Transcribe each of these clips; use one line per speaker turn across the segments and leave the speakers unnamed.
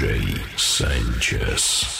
DJ Sanchez.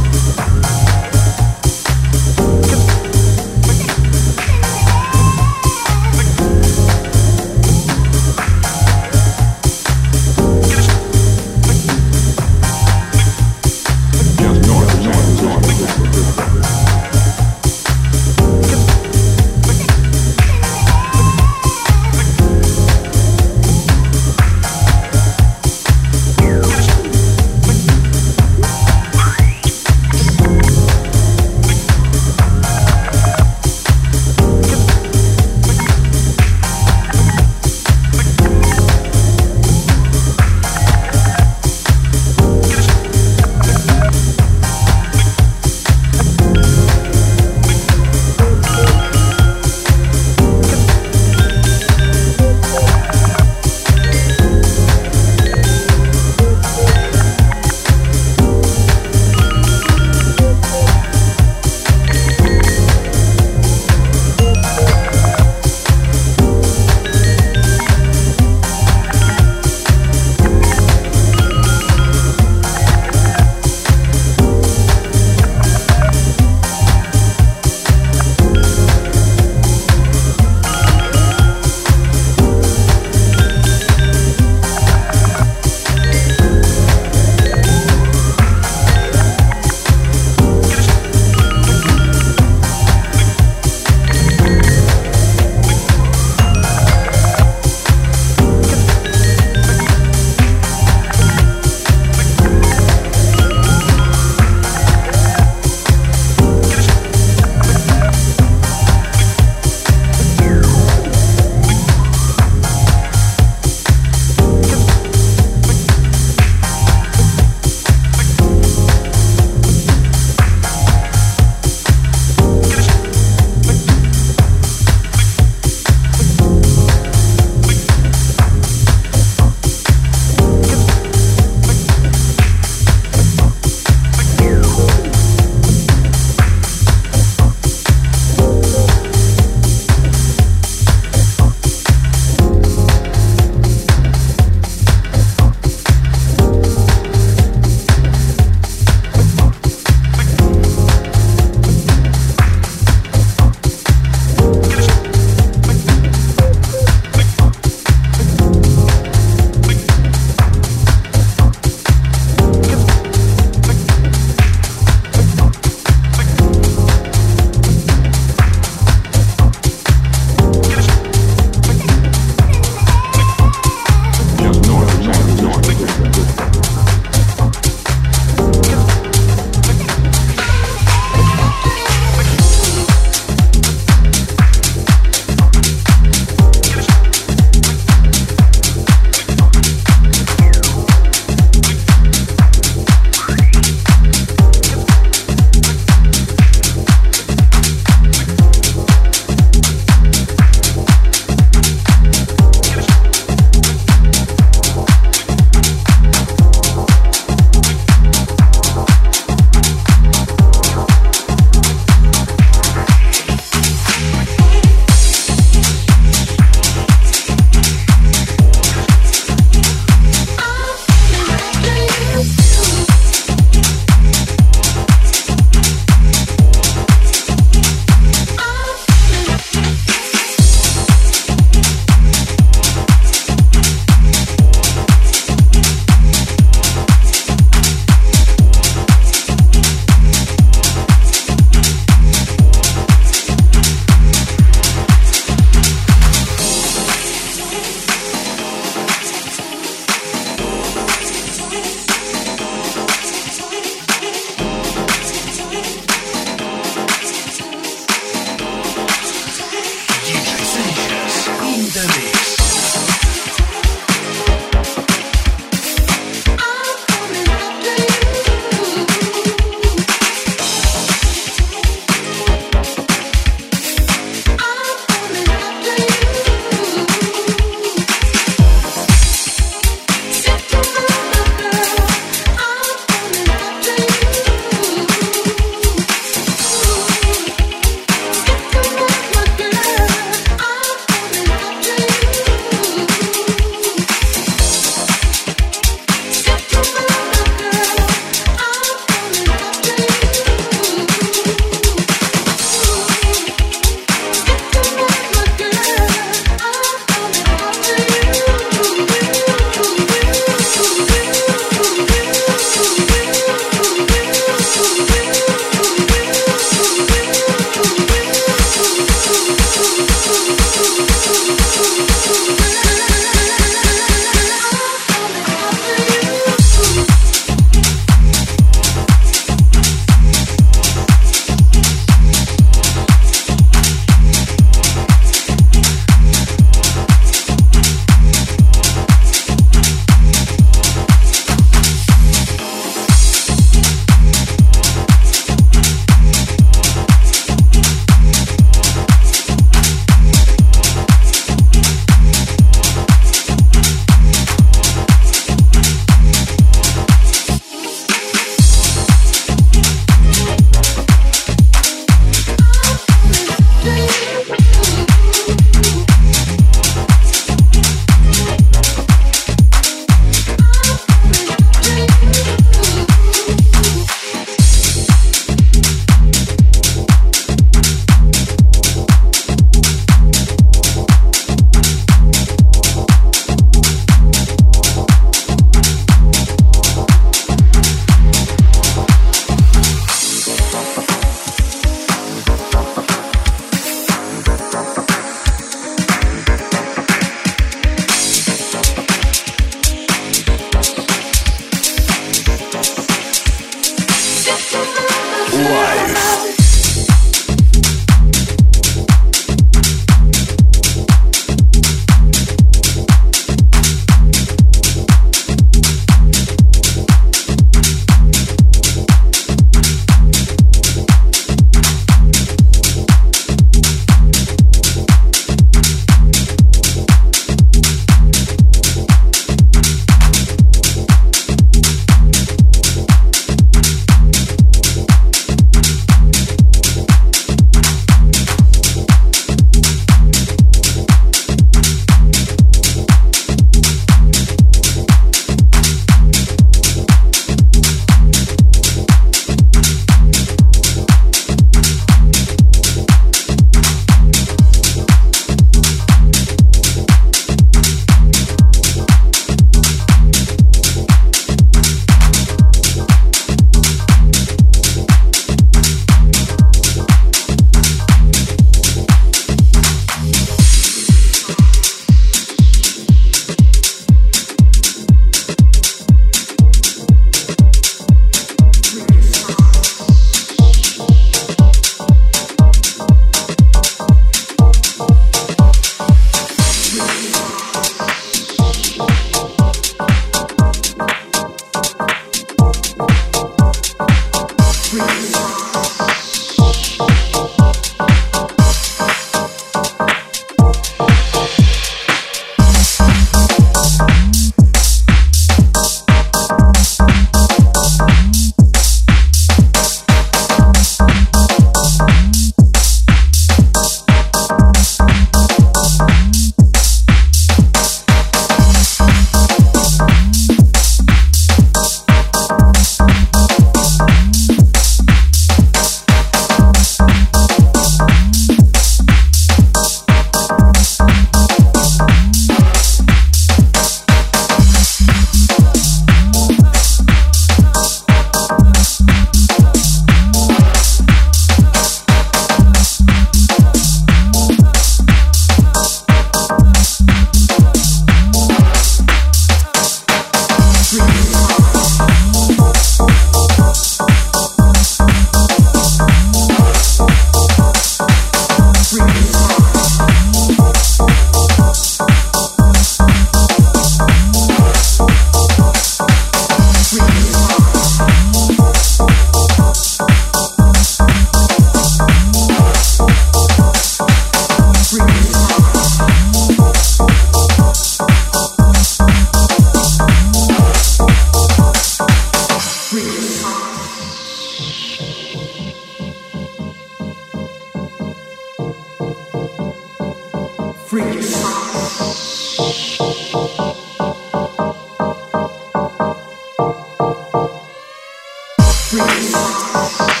Please.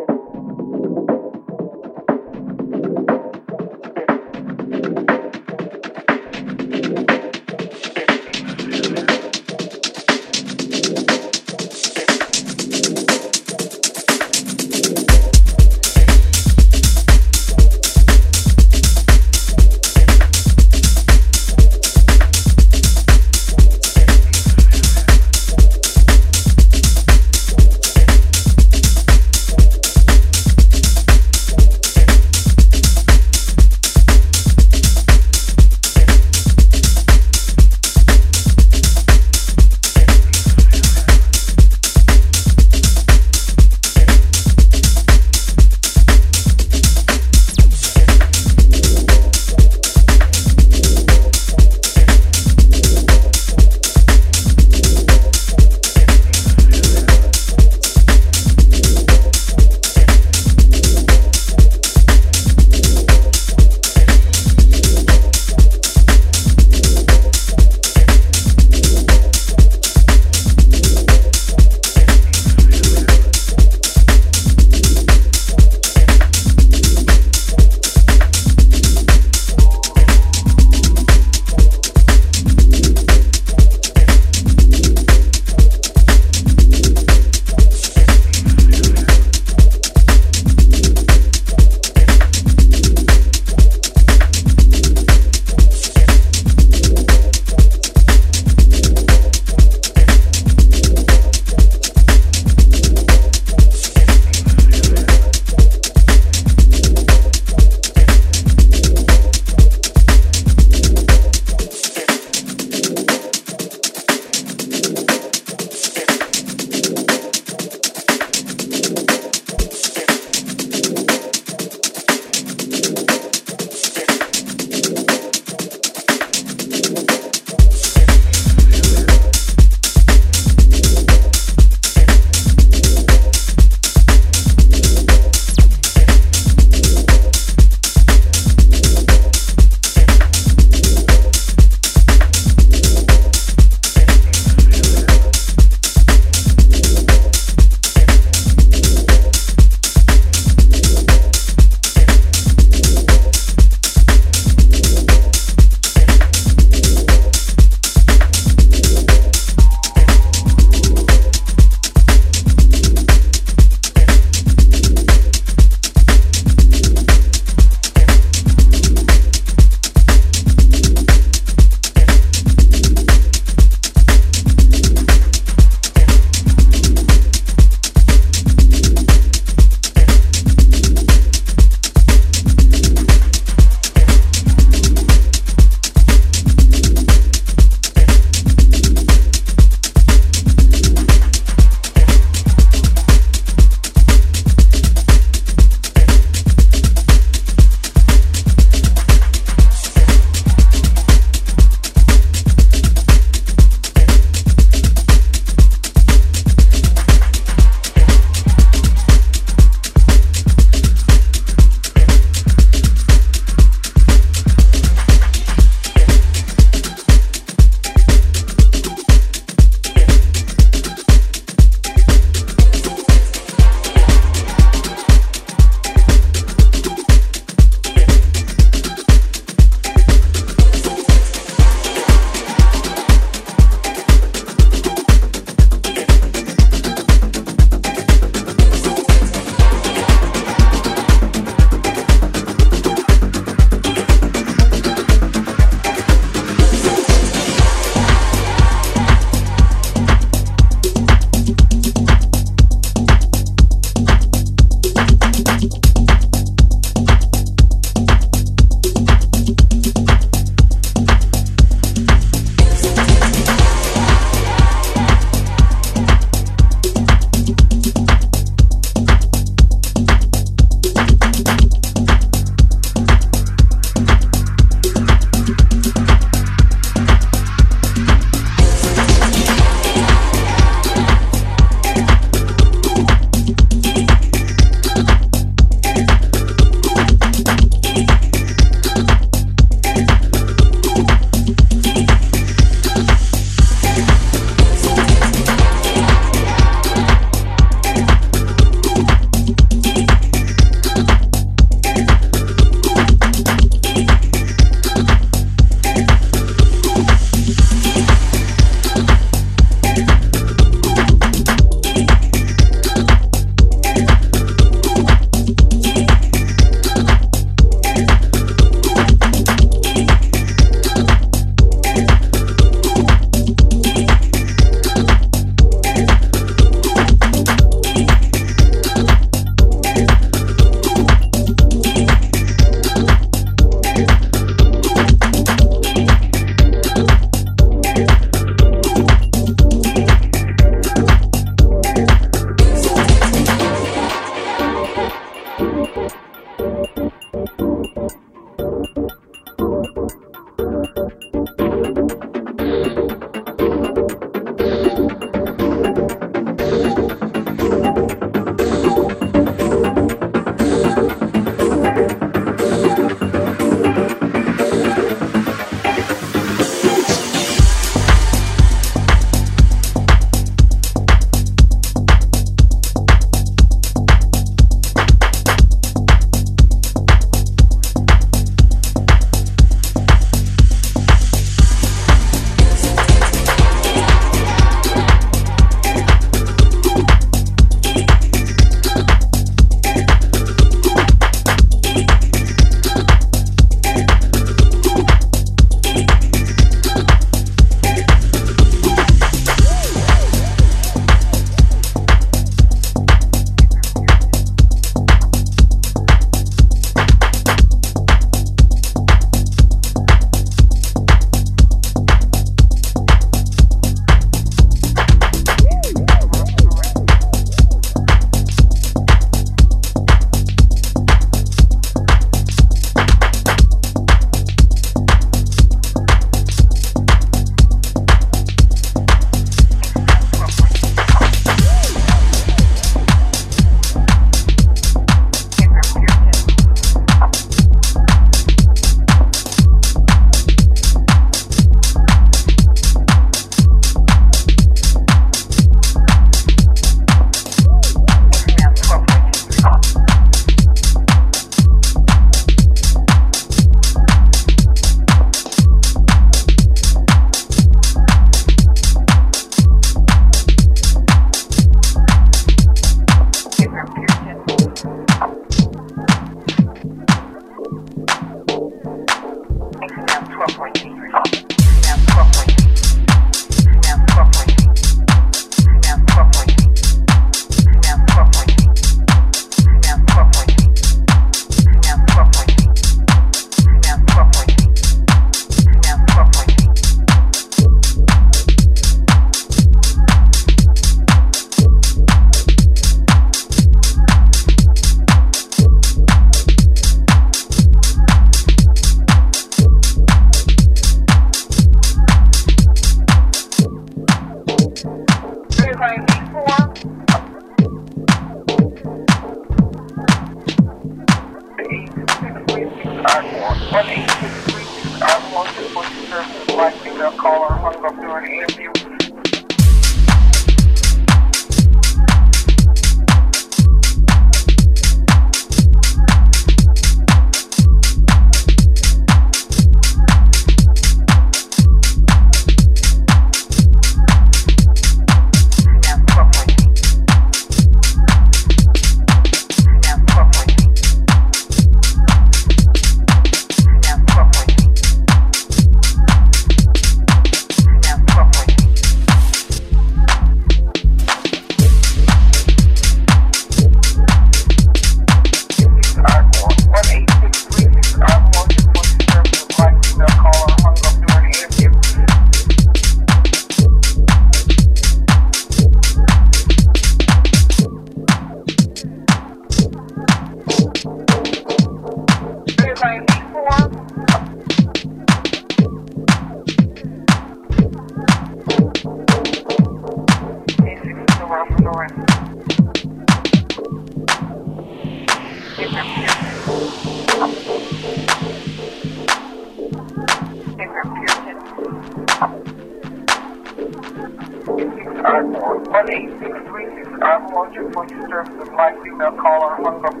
Ardmore, 18636 Ardmore, 2.2 services, my female caller hung up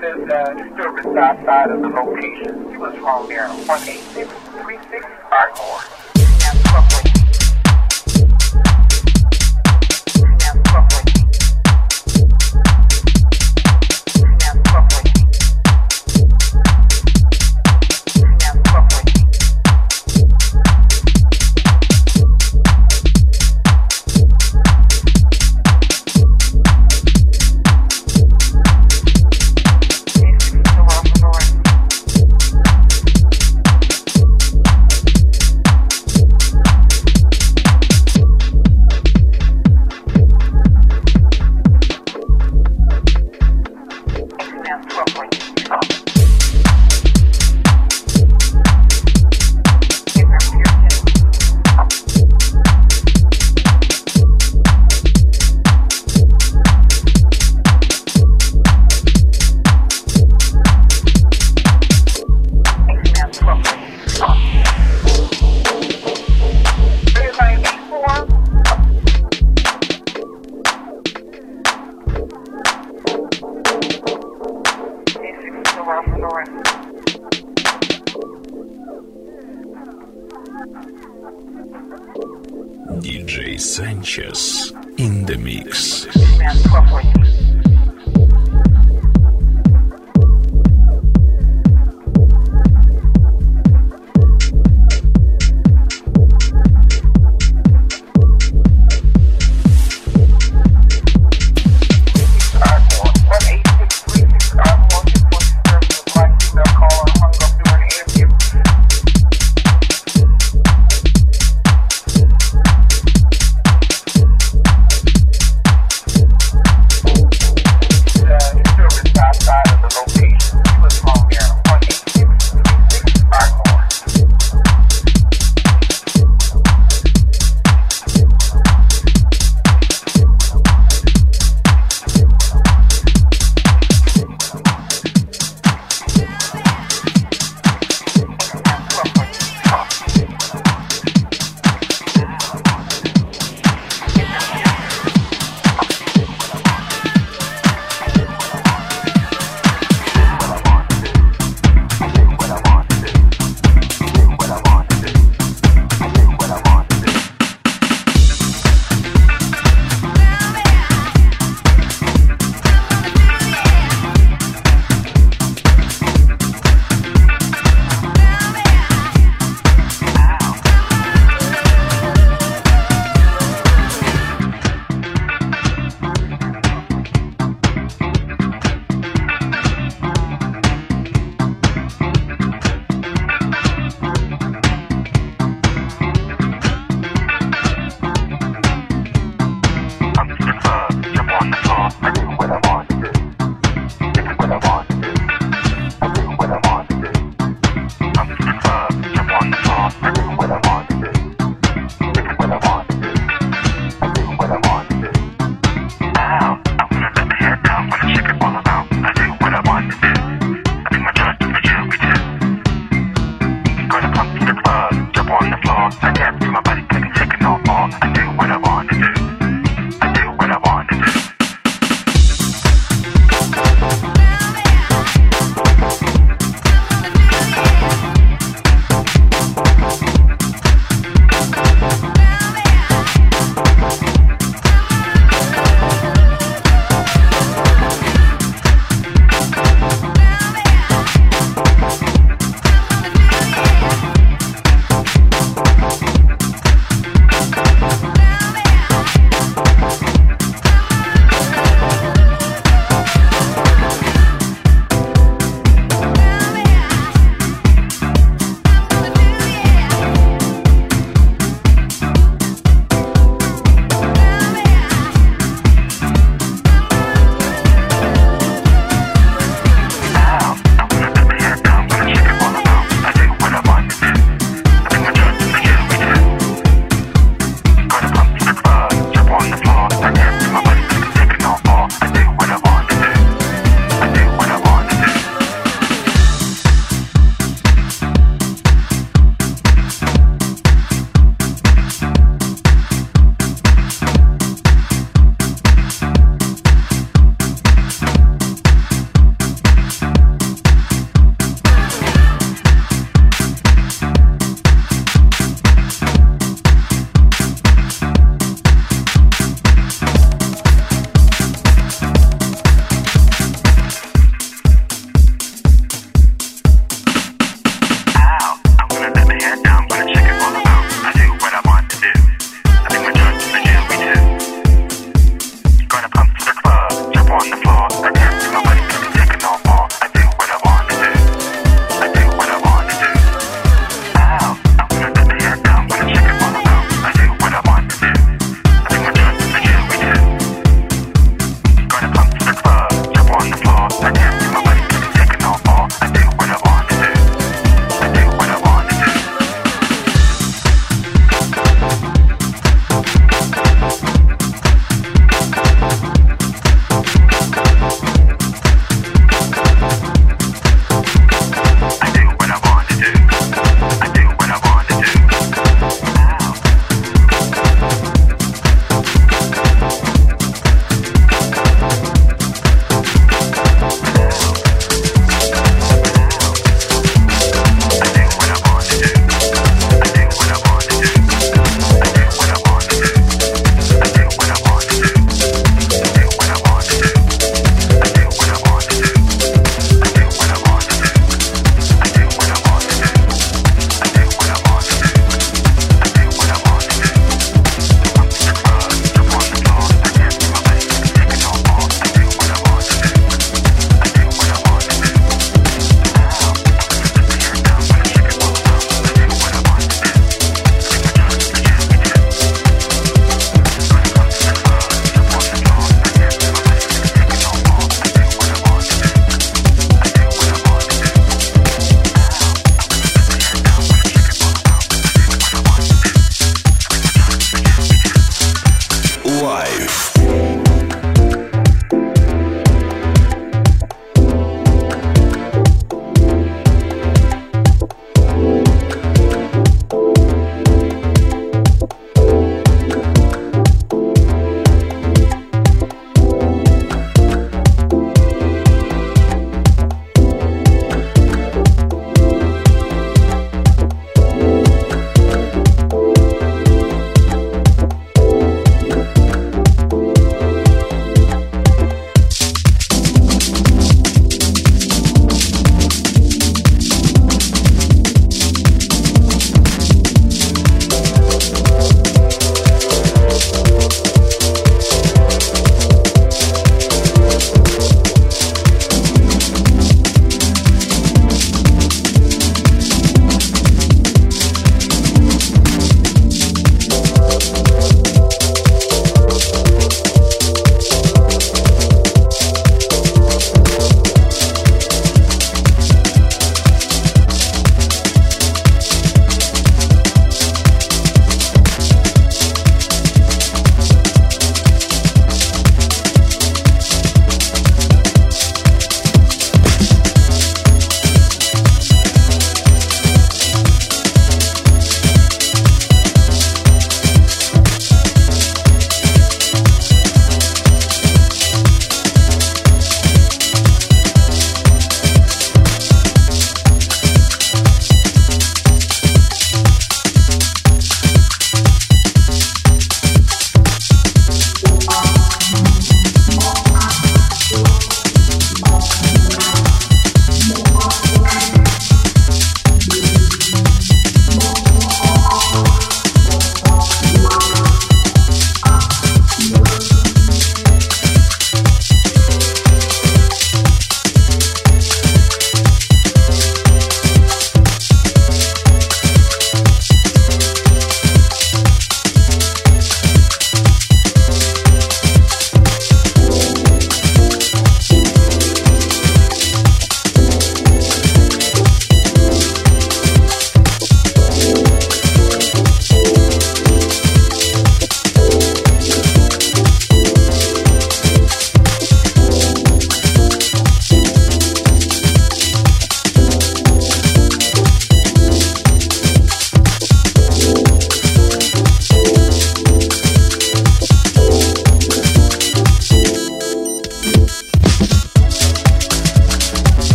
there's uh, disturbance outside of the location. He was wrong there. 18636 Ardmore.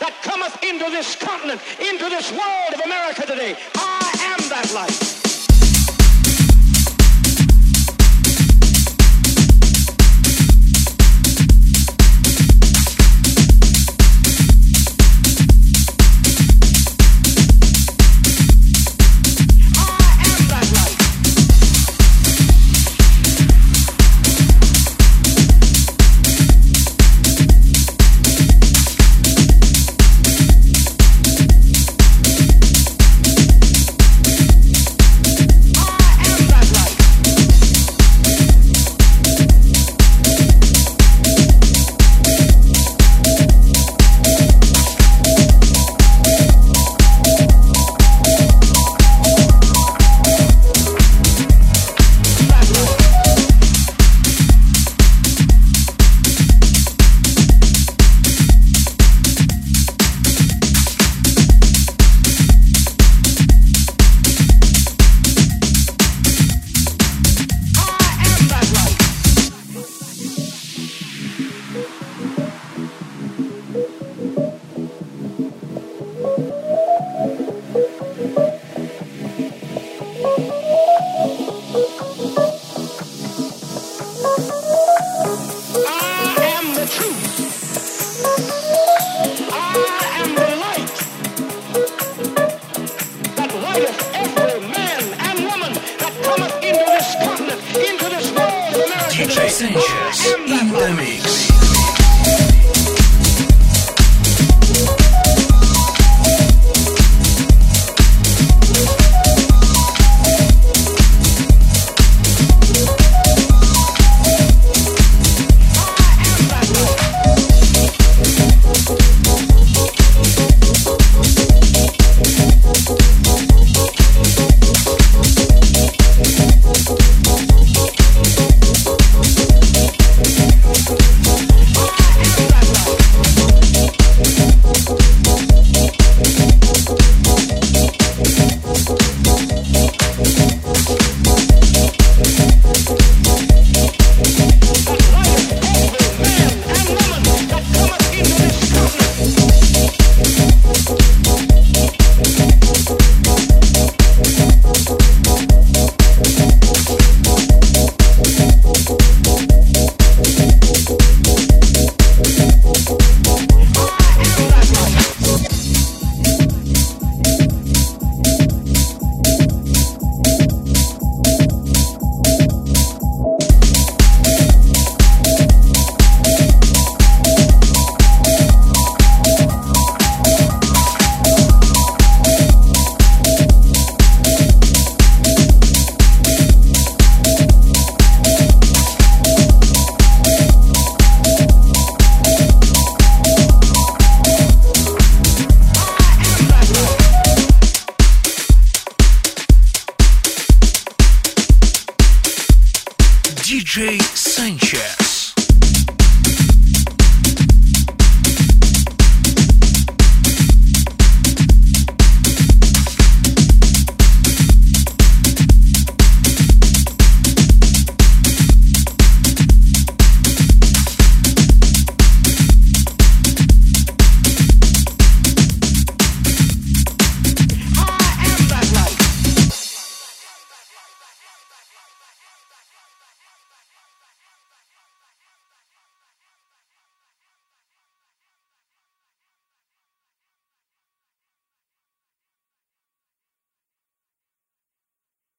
That cometh into this continent, into this world of America today. I am that light.